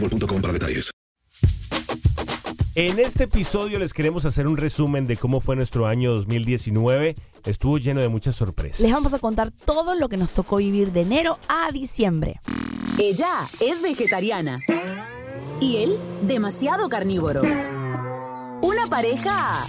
boostmobile.com para detalles. En este episodio les queremos hacer un resumen de cómo fue nuestro año 2019. Estuvo lleno de muchas sorpresas. Les vamos a contar todo lo que nos tocó vivir de enero a diciembre. Ella es vegetariana y él demasiado carnívoro. Una pareja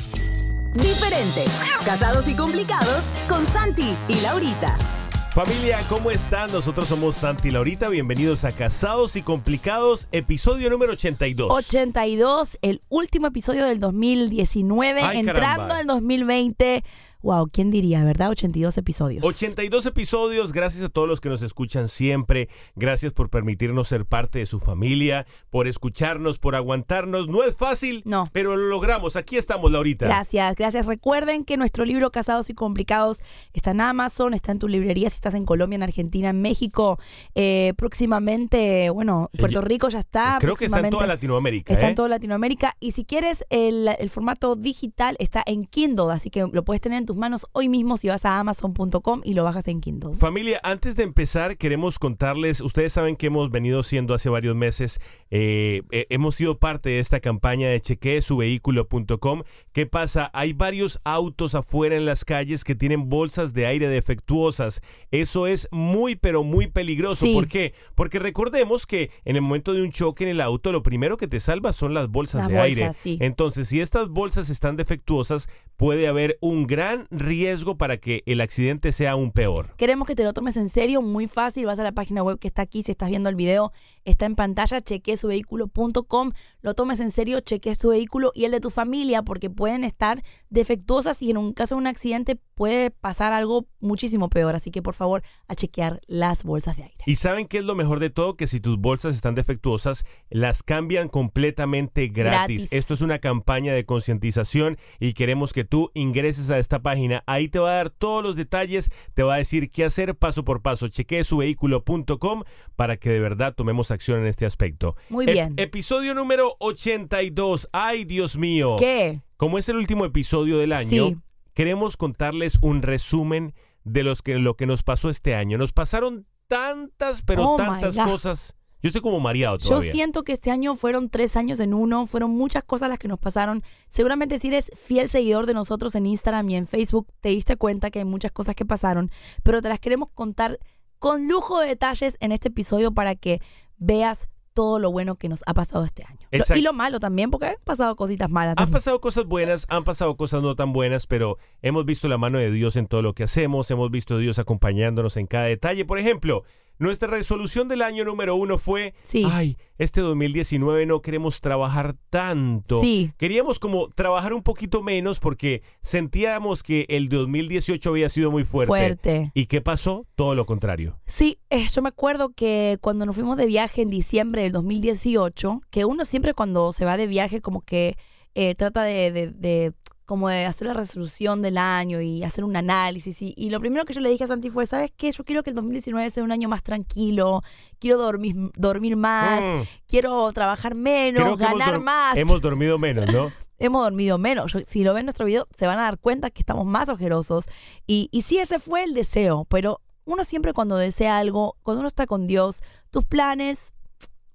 diferente. Casados y complicados con Santi y Laurita. Familia, ¿cómo están? Nosotros somos Santi y Laurita. Bienvenidos a Casados y Complicados, episodio número 82. 82, el último episodio del 2019, Ay, entrando caramba. al 2020. Wow, ¿quién diría, verdad? 82 episodios. 82 episodios, gracias a todos los que nos escuchan siempre, gracias por permitirnos ser parte de su familia, por escucharnos, por aguantarnos. No es fácil, No. pero lo logramos. Aquí estamos, Laurita. Gracias, gracias. Recuerden que nuestro libro Casados y Complicados está en Amazon, está en tu librería si estás en Colombia, en Argentina, en México. Eh, próximamente, bueno, Puerto Eh, Rico ya está. Creo que está en toda Latinoamérica. Está ¿eh? en toda Latinoamérica. Y si quieres, el, el formato digital está en Kindle, así que lo puedes tener en tus manos hoy mismo si vas a amazon.com y lo bajas en Kindle. Familia, antes de empezar, queremos contarles, ustedes saben que hemos venido siendo hace varios meses, eh, eh, hemos sido parte de esta campaña de chequeesuvehículo.com. ¿Qué pasa? Hay varios autos afuera en las calles que tienen bolsas de aire defectuosas. Eso es muy, pero muy peligroso. Sí. ¿Por qué? Porque recordemos que en el momento de un choque en el auto, lo primero que te salva son las bolsas Las de bolsas, aire. sí. Entonces, si estas bolsas están defectuosas, puede haber un gran riesgo para que el accidente sea aún peor. Queremos que te lo tomes en serio, muy fácil. Vas a la página web que está aquí. Si estás viendo el video, está en pantalla. Chequeesuvehículo.com. Lo tomes en serio, chequees tu vehículo y el de tu familia, porque pueden estar defectuosas y en un caso de un accidente puede pasar algo muchísimo peor. Así que por favor, a chequear las bolsas de aire. Y saben qué es lo mejor de todo, que si tus bolsas están defectuosas, las cambian completamente gratis. Gratis. Esto es una campaña de concientización y queremos que tú ingreses a esta página. Ahí te va a dar todos los detalles, te va a decir qué hacer paso por paso. Chequee suvehículo.com para que de verdad tomemos acción en este aspecto. Muy bien. episodio número 82. Ay, Dios mío. ¿Qué? Como es el último episodio del año, Sí. queremos contarles un resumen de los que, lo que nos pasó este año. Nos pasaron tantas, pero Oh, tantas cosas. Yo estoy como mareado Yo todavía. siento que este año fueron tres años en uno, fueron muchas cosas las que nos pasaron. Seguramente si eres fiel seguidor de nosotros en Instagram y en Facebook, te diste cuenta que hay muchas cosas que pasaron, pero te las queremos contar con lujo de detalles en este episodio para que veas todo lo bueno que nos ha pasado este año. Exacto. y lo malo también, porque han pasado cositas malas. Han pasado cosas buenas, han pasado cosas no tan buenas, pero hemos visto la mano de Dios en todo lo que hacemos, hemos visto a Dios acompañándonos en cada detalle. Por ejemplo, Nuestra resolución del año número uno fue, Sí. ay, este 2019 no queremos trabajar tanto. Sí. Queríamos como trabajar un poquito menos porque sentíamos que el 2018 había sido muy fuerte. Fuerte. ¿Y qué pasó? Todo lo contrario. Sí, eh, yo me acuerdo que cuando nos fuimos de viaje en diciembre del 2018, que uno siempre cuando se va de viaje como que eh, trata de, de- de- como de hacer la resolución del año y hacer un análisis. Y, y lo primero que yo le dije a Santi fue, ¿sabes qué? Yo quiero que el 2019 sea un año más tranquilo, quiero dormir, dormir más, Mm. quiero trabajar menos, hemos ganar más. Hemos dormido menos, ¿no? hemos dormido menos. Yo- si lo ven en nuestro video, se van a dar cuenta que estamos más ojerosos. Y, y sí, ese fue el deseo, pero uno siempre cuando desea algo, cuando uno está con Dios, tus planes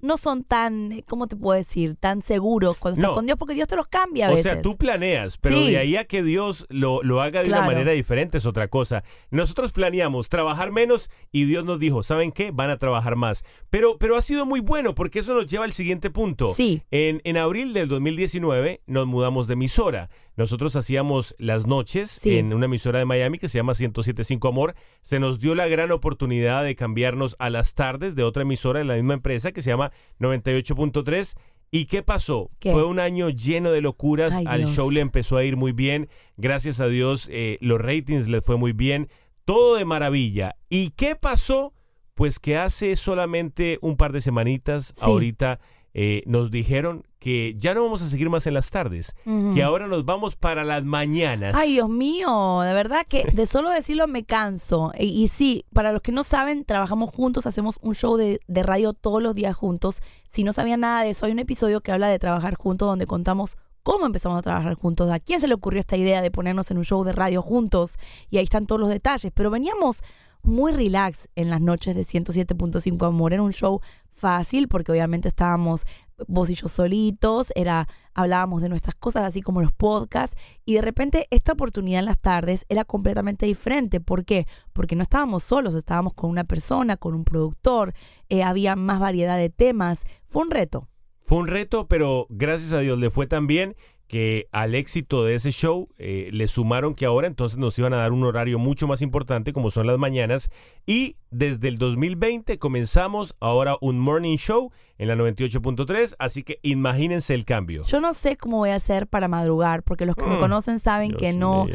no son tan, ¿cómo te puedo decir? Tan seguros cuando estás No. con Dios, porque Dios te los cambia a O veces. sea, tú planeas, pero Sí. de ahí a que Dios lo, lo haga de una manera diferente es otra cosa. Nosotros planeamos trabajar menos y Dios nos dijo, ¿saben qué? Van a trabajar más. Pero, pero ha sido muy bueno porque eso nos lleva al siguiente punto. Sí. En, en abril del 2019 nos mudamos de emisora. Nosotros hacíamos las noches Sí. en una emisora de Miami que se llama 1075 Amor. Se nos dio la gran oportunidad de cambiarnos a las tardes de otra emisora de la misma empresa que se llama 98.3. ¿Y qué pasó? ¿Qué? Fue un año lleno de locuras. Ay, Al Dios. show le empezó a ir muy bien. Gracias a Dios, eh, los ratings le fue muy bien. Todo de maravilla. ¿Y qué pasó? Pues que hace solamente un par de semanitas, Sí. ahorita eh, nos dijeron que ya no vamos a seguir más en las tardes, que ahora nos vamos para las mañanas. Ay, Dios mío, de verdad que de solo decirlo me canso. Y, y sí, para los que no saben, trabajamos juntos, hacemos un show de, de radio todos los días juntos. Si no sabían nada de eso, hay un episodio que habla de trabajar juntos donde contamos cómo empezamos a trabajar juntos, a quién se le ocurrió esta idea de ponernos en un show de radio juntos y ahí están todos los detalles. Pero veníamos muy relax en las noches de 107.5 Amor. Era un show fácil porque obviamente estábamos vos y yo solitos, era hablábamos de nuestras cosas así como los podcasts y de repente esta oportunidad en las tardes era completamente diferente. ¿Por qué? Porque no estábamos solos, estábamos con una persona, con un productor, eh, había más variedad de temas. Fue un reto. Fue un reto, pero gracias a Dios le fue tan bien que al éxito de ese show eh, le sumaron que ahora entonces nos iban a dar un horario mucho más importante como son las mañanas y desde el 2020 comenzamos ahora un morning show en la 98.3, así que imagínense el cambio. Yo no sé cómo voy a hacer para madrugar, porque los que me Mm, conocen saben Dios que no...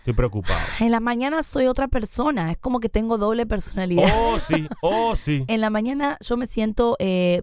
Estoy preocupado. En la mañana soy otra persona, es como que tengo doble personalidad. Oh, sí, oh, sí. En la mañana yo me siento eh,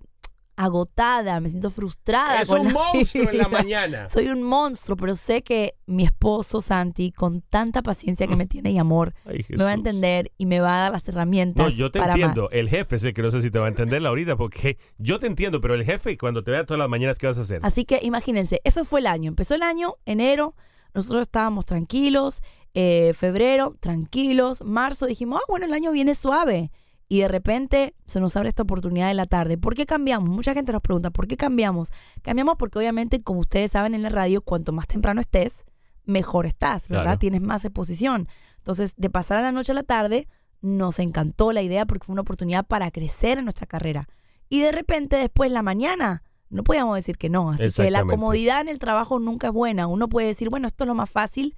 agotada, me siento frustrada. Es con un la monstruo en la mañana. Soy un monstruo, pero sé que mi esposo Santi, con tanta paciencia que me tiene y amor, Ay, me va a entender y me va a dar las herramientas. No, yo te para amar. entiendo. El jefe es el que no sé si te va a entender ahorita, porque yo te entiendo, pero el jefe, cuando te vea todas las mañanas, ¿qué vas a hacer? Así que imagínense, eso fue el año. Empezó el año, enero, nosotros estábamos tranquilos, eh, febrero, tranquilos, marzo, dijimos, ah, bueno, el año viene suave. Y de repente se nos abre esta oportunidad de la tarde. ¿Por qué cambiamos? Mucha gente nos pregunta, ¿por qué cambiamos? Cambiamos porque obviamente, como ustedes saben en la radio, cuanto más temprano estés, mejor estás, ¿verdad? Claro. Tienes más exposición. Entonces, de pasar a la noche a la tarde, nos encantó la idea porque fue una oportunidad para crecer en nuestra carrera. Y de repente, después la mañana, no podíamos decir que no. Así que la comodidad en el trabajo nunca es buena. Uno puede decir, bueno, esto es lo más fácil,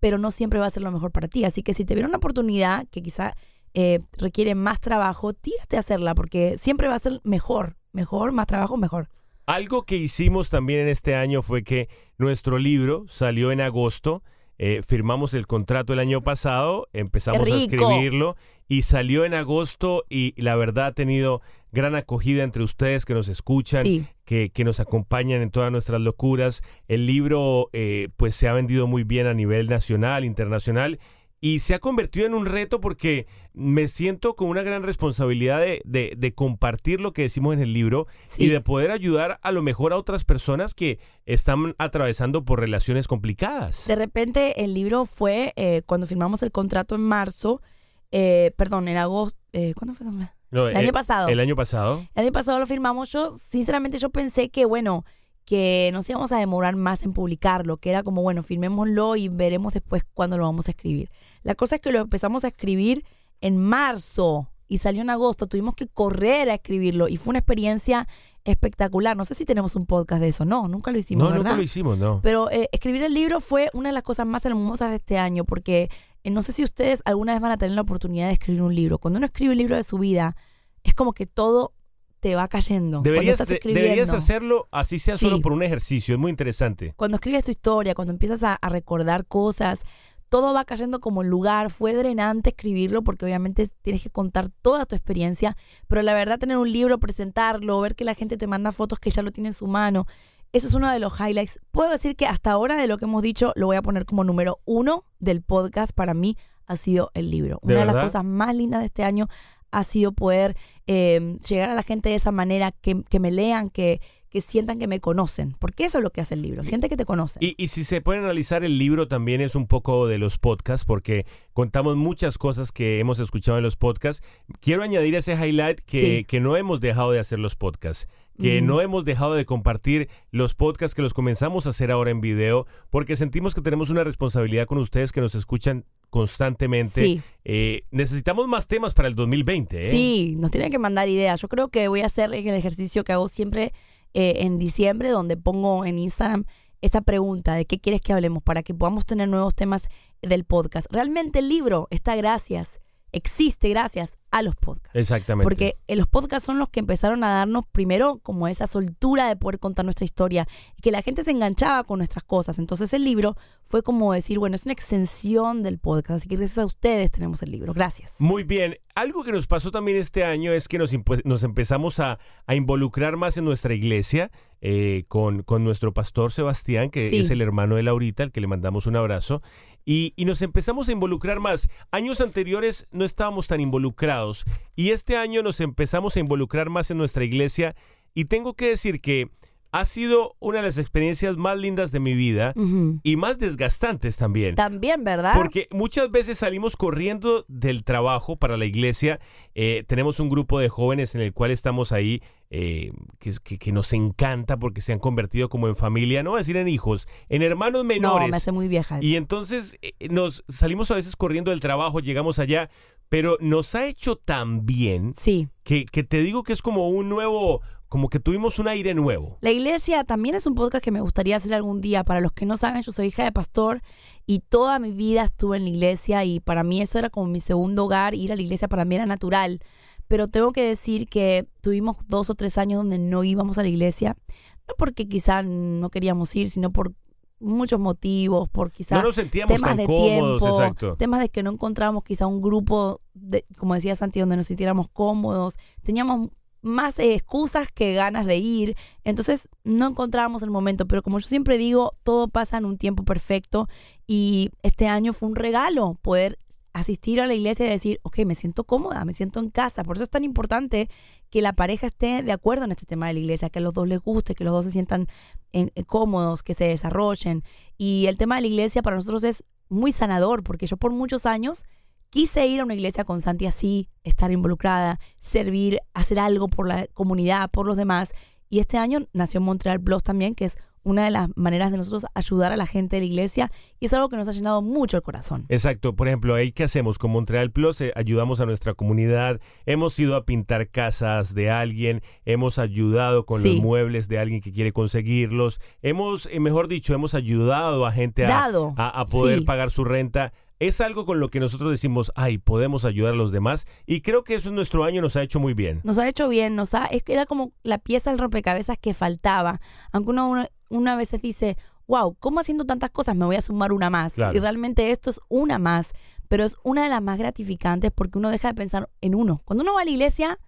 pero no siempre va a ser lo mejor para ti. Así que si te viene una oportunidad que quizá eh, requiere más trabajo, tírate a hacerla porque siempre va a ser mejor. Mejor, más trabajo, mejor. Algo que hicimos también en este año fue que nuestro libro salió en agosto. eh, firmamos el contrato el año pasado, empezamos a escribirlo y salió en agosto y la verdad ha tenido gran acogida entre ustedes que nos escuchan, Sí. que, que nos acompañan en todas nuestras locuras. El libro eh, pues se ha vendido muy bien a nivel nacional, internacional y se ha convertido en un reto porque me siento con una gran responsabilidad de, de- de compartir lo que decimos en el libro Sí. y de poder ayudar a lo mejor a otras personas que están atravesando por relaciones complicadas. De repente el libro fue eh, cuando firmamos el contrato en marzo, eh, perdón, en agosto, eh, ¿cuándo fue? No, el año pasado. El año pasado. El año pasado lo firmamos. Yo, sinceramente, yo pensé que, bueno, que nos íbamos a demorar más en publicarlo, que era como, bueno, firmémoslo y veremos después cuándo lo vamos a escribir. La cosa es que lo empezamos a escribir en marzo y salió en agosto. Tuvimos que correr a escribirlo y fue una experiencia espectacular. No sé si tenemos un podcast de eso. No, nunca lo hicimos, no, ¿verdad? nunca lo hicimos, no. Pero eh, escribir el libro fue una de las cosas más hermosas de este año, porque eh, no sé si ustedes alguna vez van a tener la oportunidad de escribir un libro. Cuando uno escribe un libro de su vida, es como que todo te va cayendo. Deberías, estás hacerlo así sea solo por un ejercicio, es muy interesante. Cuando escribes tu historia, cuando empiezas a, a recordar cosas, todo va cayendo como lugar. Fue drenante escribirlo porque obviamente tienes que contar toda tu experiencia, pero la verdad tener un libro, presentarlo, ver que la gente te manda fotos que ya lo tiene en su mano, ese es uno de los highlights. Puedo decir que hasta ahora de lo que hemos dicho lo voy a poner como número uno del podcast para mí ha sido el libro. ¿De Una de las cosas más lindas de este año ha sido poder eh, llegar a la gente de esa manera, que, que me lean, que, que sientan que me conocen, porque eso es lo que hace el libro, siente que te conocen. Y, y si se pueden analizar, el libro también es un poco de los podcasts, porque contamos muchas cosas que hemos escuchado en los podcasts. Quiero añadir ese highlight que, Sí. que no hemos dejado de hacer los podcasts, que Mm. no hemos dejado de compartir los podcasts que los comenzamos a hacer ahora en video, porque sentimos que tenemos una responsabilidad con ustedes que nos escuchan constantemente. Sí. Eh, necesitamos más temas para el 2020. ¿eh? Sí, nos tienen que mandar ideas. Yo creo que voy a hacer el ejercicio que hago siempre eh, en diciembre, donde pongo en Instagram esta pregunta de qué quieres que hablemos para que podamos tener nuevos temas del podcast. Realmente el libro está gracias, existe gracias a los podcasts. Exactamente. Porque eh, los podcasts son los que empezaron a darnos primero como esa soltura de poder contar nuestra historia y que la gente se enganchaba con nuestras cosas. Entonces el libro fue como decir, bueno, es una extensión del podcast, así que gracias a ustedes tenemos el libro. Gracias. Muy bien. Algo que nos pasó también este año es que nos, nos empezamos a, a involucrar más en nuestra iglesia eh, con, con nuestro pastor Sebastián, que Sí. es el hermano de Laurita, al que le mandamos un abrazo. Y, y nos empezamos a involucrar más. Años anteriores no estábamos tan involucrados y este año nos empezamos a involucrar más en nuestra iglesia y tengo que decir que ha sido una de las experiencias más lindas de mi vida y más desgastantes también. También, ¿verdad? Porque muchas veces salimos corriendo del trabajo para la iglesia. Eh, tenemos un grupo de jóvenes en el cual estamos ahí eh, que, que- que nos encanta porque se han convertido como en familia, no voy a decir en hijos, en hermanos no, menores. me hace muy vieja. y entonces eh, nos salimos a veces corriendo del trabajo, llegamos allá, pero nos ha hecho tan bien Sí. que, que te digo que es como un nuevo, como que tuvimos un aire nuevo. La iglesia también es un podcast que me gustaría hacer algún día. Para los que no saben, yo soy hija de pastor y toda mi vida estuve en la iglesia y para mí eso era como mi segundo hogar. Ir a la iglesia para mí era natural. Pero tengo que decir que tuvimos dos o tres años donde no íbamos a la iglesia. No porque quizá no queríamos ir, sino por muchos motivos, por quizá No temas de cómodos, tiempo, exacto. temas de que no encontrábamos quizá un grupo, de, como decía Santi, donde nos sintiéramos cómodos. Teníamos más eh, excusas que ganas de ir. Entonces no encontrábamos el momento. Pero como yo siempre digo, todo pasa en un tiempo perfecto. Y este año fue un regalo poder asistir a la iglesia y decir, ok, me siento cómoda, me siento en casa. Por eso es tan importante que la pareja esté de acuerdo en este tema de la iglesia, que a los dos les guste, que los dos se sientan en- eh, cómodos, que se desarrollen. Y el tema de la iglesia para nosotros es muy sanador, porque yo por muchos años quise ir a una iglesia con Santi así, estar involucrada, servir, hacer algo por la comunidad, por los demás. Y este año nació Montreal Plus también, que es una de las maneras de nosotros ayudar a la gente de la iglesia y es algo que nos ha llenado mucho el corazón. Exacto, por ejemplo, ahí qué hacemos con Montreal Plus, Eh, ayudamos a nuestra comunidad, hemos ido a pintar casas de alguien, hemos ayudado con Sí. los muebles de alguien que quiere conseguirlos, hemos, eh, mejor dicho, hemos ayudado a gente a, a- a poder Sí. pagar su renta. Es algo con lo que nosotros decimos, ay, podemos ayudar a los demás y creo que eso en nuestro año nos ha hecho muy bien. Nos ha hecho bien, nos ha, es que era como la pieza del rompecabezas que faltaba. Aunque uno una, una veces dice, wow, ¿cómo haciendo tantas cosas me voy a sumar una más? Claro. Y realmente esto es una más, pero es una de las más gratificantes porque uno deja de pensar en uno. Cuando uno va a la iglesia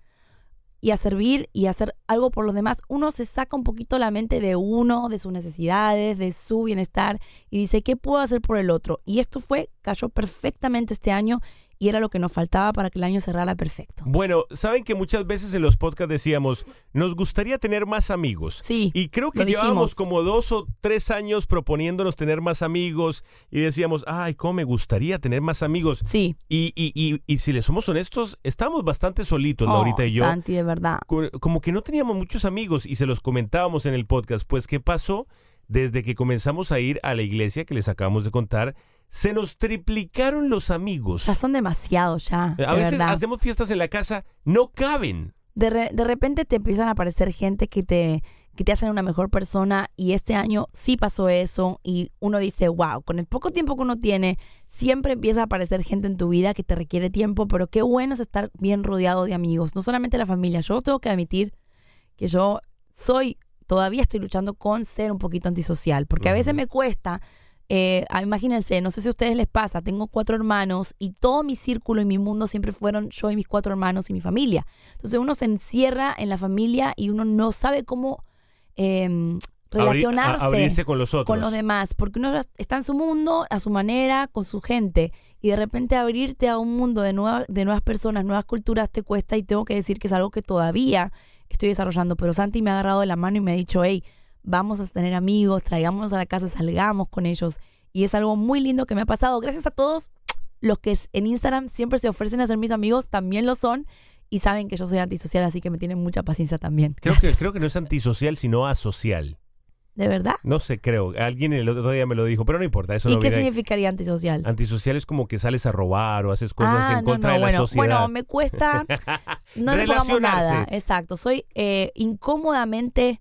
y a servir y a hacer algo por los demás, uno se saca un poquito la mente de uno, de sus necesidades, de su bienestar y dice, ¿qué puedo hacer por el otro? Y esto fue, cayó perfectamente este año y era lo que nos faltaba para que el año cerrara perfecto. Bueno, saben que muchas veces en los podcasts decíamos, nos gustaría tener más amigos. Sí. Y creo que llevábamos como dos o tres años proponiéndonos tener más amigos y decíamos, ay, cómo me gustaría tener más amigos. Sí. Y, y, y, y si les somos honestos, estamos bastante solitos, Oh, Laurita y yo. Santi, de verdad. Co- Como que no teníamos muchos amigos y se los comentábamos en el podcast. Pues, ¿qué pasó? Desde que comenzamos a ir a la iglesia, que les acabamos de contar, se nos triplicaron los amigos. Ya son demasiados ya. A de veces verdad. hacemos fiestas en la casa, no caben. De, re- de repente te empiezan a aparecer gente que te, que te hacen una mejor persona y este año sí pasó eso y uno dice, wow, con el poco tiempo que uno tiene, siempre empieza a aparecer gente en tu vida que te requiere tiempo, pero qué bueno es estar bien rodeado de amigos, no solamente la familia. Yo tengo que admitir que yo soy, todavía estoy luchando con ser un poquito antisocial, porque a veces me cuesta eh, ah, imagínense, no sé si a ustedes les pasa, tengo cuatro hermanos y todo mi círculo y mi mundo siempre fueron yo y mis cuatro hermanos y mi familia. Entonces uno se encierra en la familia y uno no sabe cómo em, relacionarse abrirse con los otros. con los demás, porque uno está en su mundo, a su manera, con su gente, y de repente abrirte a un mundo de, nueva, de nuevas personas, nuevas culturas te cuesta y tengo que decir que es algo que todavía estoy desarrollando, pero Santi me ha agarrado de la mano y me ha dicho, hey, vamos a tener amigos, traigámonos a la casa, salgamos con ellos. Y es algo muy lindo que me ha pasado. Gracias a todos los que en Instagram siempre se ofrecen a ser mis amigos, también lo son. Y saben que yo soy antisocial, así que me tienen mucha paciencia también. Creo que, creo que no es antisocial, sino asocial. ¿De verdad? No sé, creo. Alguien el otro día me lo dijo, pero no importa. Eso ¿Y no qué viene- significaría antisocial? Antisocial es como que sales a robar o haces cosas Ah, en no, contra no, de la bueno, sociedad. bueno, me cuesta, no Relacionarse. nada, exacto, soy eh, incómodamente,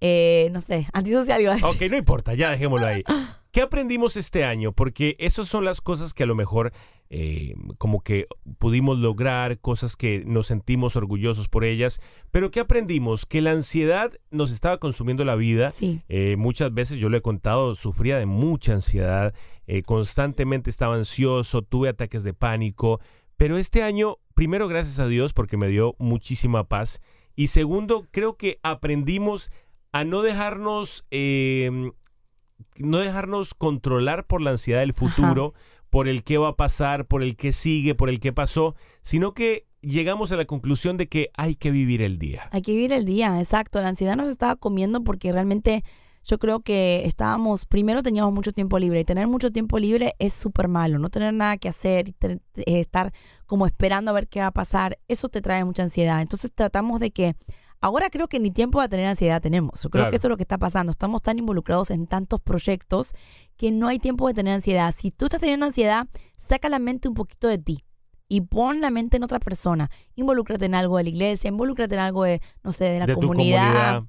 eh, no sé, antisocial iba a decir. Ok, no importa, ya dejémoslo ahí. ¿Qué aprendimos este año? Porque esas son las cosas que a lo mejor eh, como que pudimos lograr, cosas que nos sentimos orgullosos por ellas. Pero ¿qué aprendimos? Que la ansiedad nos estaba consumiendo la vida. Sí. Eh, muchas veces yo lo he contado, sufría de mucha ansiedad, eh, constantemente estaba ansioso, tuve ataques de pánico. Pero este año, primero gracias a Dios porque me dio muchísima paz. Y segundo, creo que aprendimos a no dejarnos, eh, no dejarnos controlar por la ansiedad del futuro, por el qué va a pasar, por el qué sigue, por el qué pasó, sino que llegamos a la conclusión de que hay que vivir el día. Hay que vivir el día, exacto. La ansiedad nos estaba comiendo porque realmente yo creo que estábamos, primero teníamos mucho tiempo libre y tener mucho tiempo libre es súper malo, no tener nada que hacer, eh, estar como esperando a ver qué va a pasar, eso te trae mucha ansiedad. Entonces tratamos de que, ahora creo que ni tiempo de tener ansiedad tenemos, yo creo Claro. que eso es lo que está pasando, estamos tan involucrados en tantos proyectos que no hay tiempo de tener ansiedad. Si tú estás teniendo ansiedad, saca la mente un poquito de ti y pon la mente en otra persona. Involúcrate en algo de la iglesia, involúcrate en algo de, no sé, de la de comunidad, comunidad.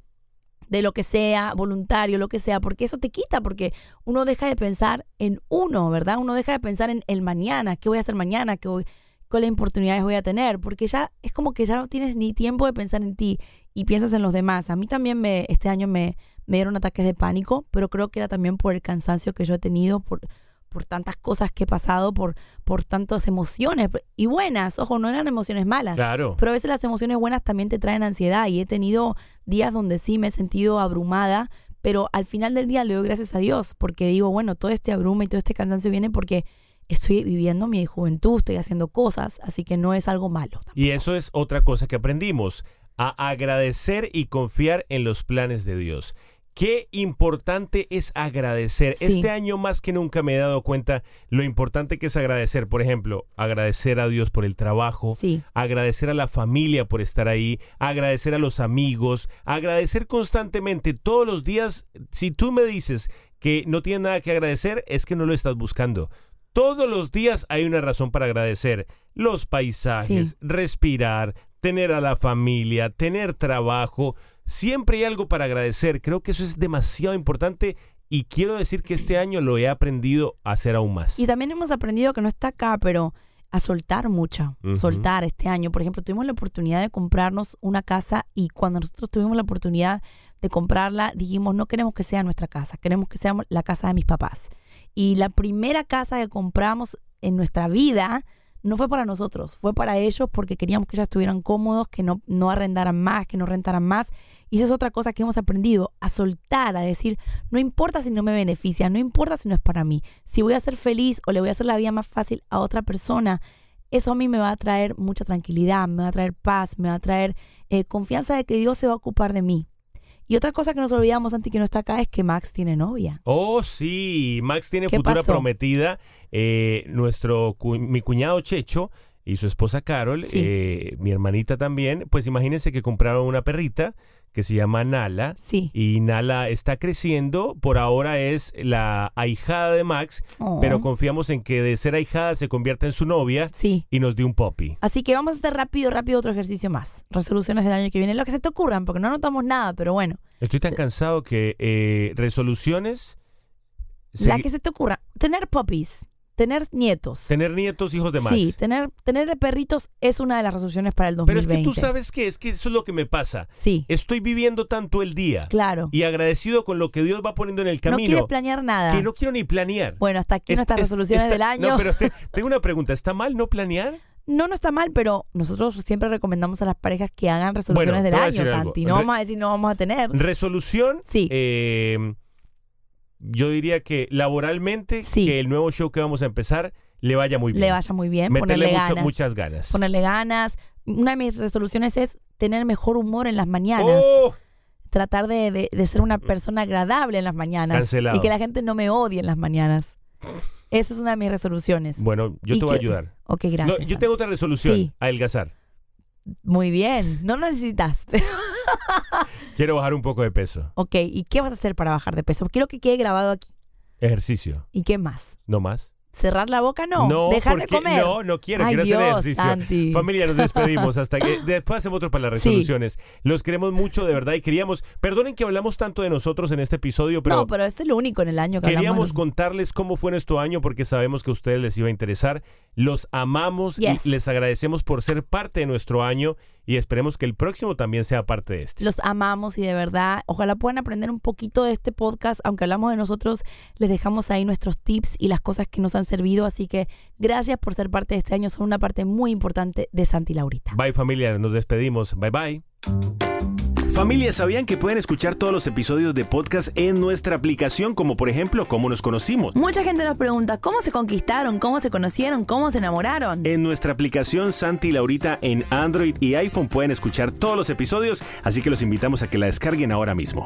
de lo que sea, voluntario, lo que sea, porque eso te quita, porque uno deja de pensar en uno, ¿verdad? Uno deja de pensar en el mañana, qué voy a hacer mañana, qué voy, cuáles oportunidades voy a tener, porque ya es como que ya no tienes ni tiempo de pensar en ti y piensas en los demás. A mí también me, este año me, me dieron ataques de pánico, pero creo que era también por el cansancio que yo he tenido, por, por tantas cosas que he pasado, por, por tantas emociones y buenas, ojo, no eran emociones malas. Claro. Pero a veces las emociones buenas también te traen ansiedad y he tenido días donde sí me he sentido abrumada, pero al final del día le doy gracias a Dios porque digo, bueno, todo este abruma y todo este cansancio viene porque estoy viviendo mi juventud, estoy haciendo cosas, así que no es algo malo. Y eso es otra cosa que aprendimos, a agradecer y confiar en los planes de Dios. Qué importante es agradecer. Sí. Este año más que nunca me he dado cuenta lo importante que es agradecer. Por ejemplo, agradecer a Dios por el trabajo, Sí. agradecer a la familia por estar ahí, agradecer a los amigos, agradecer constantemente todos los días. Si tú me dices que no tienes nada que agradecer, es que no lo estás buscando. Todos los días hay una razón para agradecer. Los paisajes, Sí. respirar, tener a la familia, tener trabajo. Siempre hay algo para agradecer. Creo que eso es demasiado importante y quiero decir que este año lo he aprendido a hacer aún más. Y también hemos aprendido que no está acá, pero a soltar mucho, Ujú. soltar este año. Por ejemplo, tuvimos la oportunidad de comprarnos una casa y cuando nosotros tuvimos la oportunidad de comprarla, dijimos, no queremos que sea nuestra casa, queremos que sea la casa de mis papás. Y la primera casa que compramos en nuestra vida no fue para nosotros, fue para ellos porque queríamos que ellos estuvieran cómodos, que no, no arrendaran más, que no rentaran más. Y esa es otra cosa que hemos aprendido, a soltar, a decir, no importa si no me beneficia, no importa si no es para mí. Si voy a ser feliz o le voy a hacer la vida más fácil a otra persona, eso a mí me va a traer mucha tranquilidad, me va a traer paz, me va a traer eh, confianza de que Dios se va a ocupar de mí. Y otra cosa que nos olvidamos antes que no está acá es que Max tiene novia. Oh, sí, Max tiene ¿Qué futura pasó? prometida. Eh, nuestro cu- mi cuñado Checho y su esposa Carol, Sí. eh, mi hermanita también, pues imagínense que compraron una perrita que se llama Nala. Sí. Y Nala está creciendo, por ahora es la ahijada de Max, Oh. pero confiamos en que de ser ahijada se convierta en su novia Sí. y nos dé un poppy. Así que vamos a hacer rápido, rápido otro ejercicio más. Resoluciones del año que viene, lo que se te ocurran, porque no anotamos nada, pero bueno. Estoy tan cansado que eh, resoluciones... La que se te ocurra. Tener puppies, tener nietos. Tener nietos, hijos de más. Sí, tener, tener perritos es una de las resoluciones para el Pero es 2020. que tú sabes que es que eso es lo que me pasa. Sí. Estoy viviendo tanto el día. Claro. Y agradecido con lo que Dios va poniendo en el No camino. quiere planear nada. que no quiero ni planear. Bueno, hasta aquí Es- nuestras es- resoluciones está- del año. No, pero te- tengo una pregunta. ¿Está mal no planear? No, no está mal, pero nosotros siempre recomendamos a las parejas que hagan resoluciones Bueno, del año. Santi. No vamos a decir no vamos a tener. Resolución. Sí. eh, yo diría que laboralmente, Sí. que el nuevo show que vamos a empezar le vaya muy bien. Le vaya muy bien, Meterle ponerle mucho- ganas. muchas ganas. Ponerle ganas. Una de mis resoluciones es tener mejor humor en las mañanas. ¡Oh! Tratar de, de- de ser una persona agradable en las mañanas. Cancelado. Y que la gente no me odie en las mañanas. Esa es una de mis resoluciones. Bueno, yo Y te voy a ayudar. Ok, No, gracias. yo tengo otra resolución. Sí. Adelgazar. Muy bien. No lo necesitas. pero- Quiero bajar un poco de peso. ok, ¿y qué vas a hacer para bajar de peso? Quiero que quede grabado aquí. Ejercicio. ¿Y qué más? No más. ¿Cerrar la boca? No. ¿Dejar de comer? No, no quiero, Ay, quiero hacer Dios, ejercicio. Santi. Familia, nos despedimos hasta que después hacemos otro para las Sí. resoluciones. Los queremos mucho, de verdad, y queríamos, perdonen que hablamos tanto de nosotros en este episodio, pero no, pero es el único en el año que queríamos hablamos. contarles cómo fue nuestro año porque sabemos que a ustedes les iba a interesar. Los amamos Yes. y les agradecemos por ser parte de nuestro año y esperemos que el próximo también sea parte de este. Los amamos y de verdad, ojalá puedan aprender un poquito de este podcast. Aunque hablamos de nosotros, les dejamos ahí nuestros tips y las cosas que nos han servido. Así que gracias por ser parte de este año. Son una parte muy importante de Santi Laurita. Bye familia, nos despedimos. Bye bye. Familia, ¿sabían que pueden escuchar todos los episodios de podcast en nuestra aplicación, como por ejemplo, cómo nos conocimos? Mucha gente nos pregunta cómo se conquistaron, cómo se conocieron, cómo se enamoraron. En nuestra aplicación Santi y Laurita en Android y iPhone pueden escuchar todos los episodios, así que los invitamos a que la descarguen ahora mismo.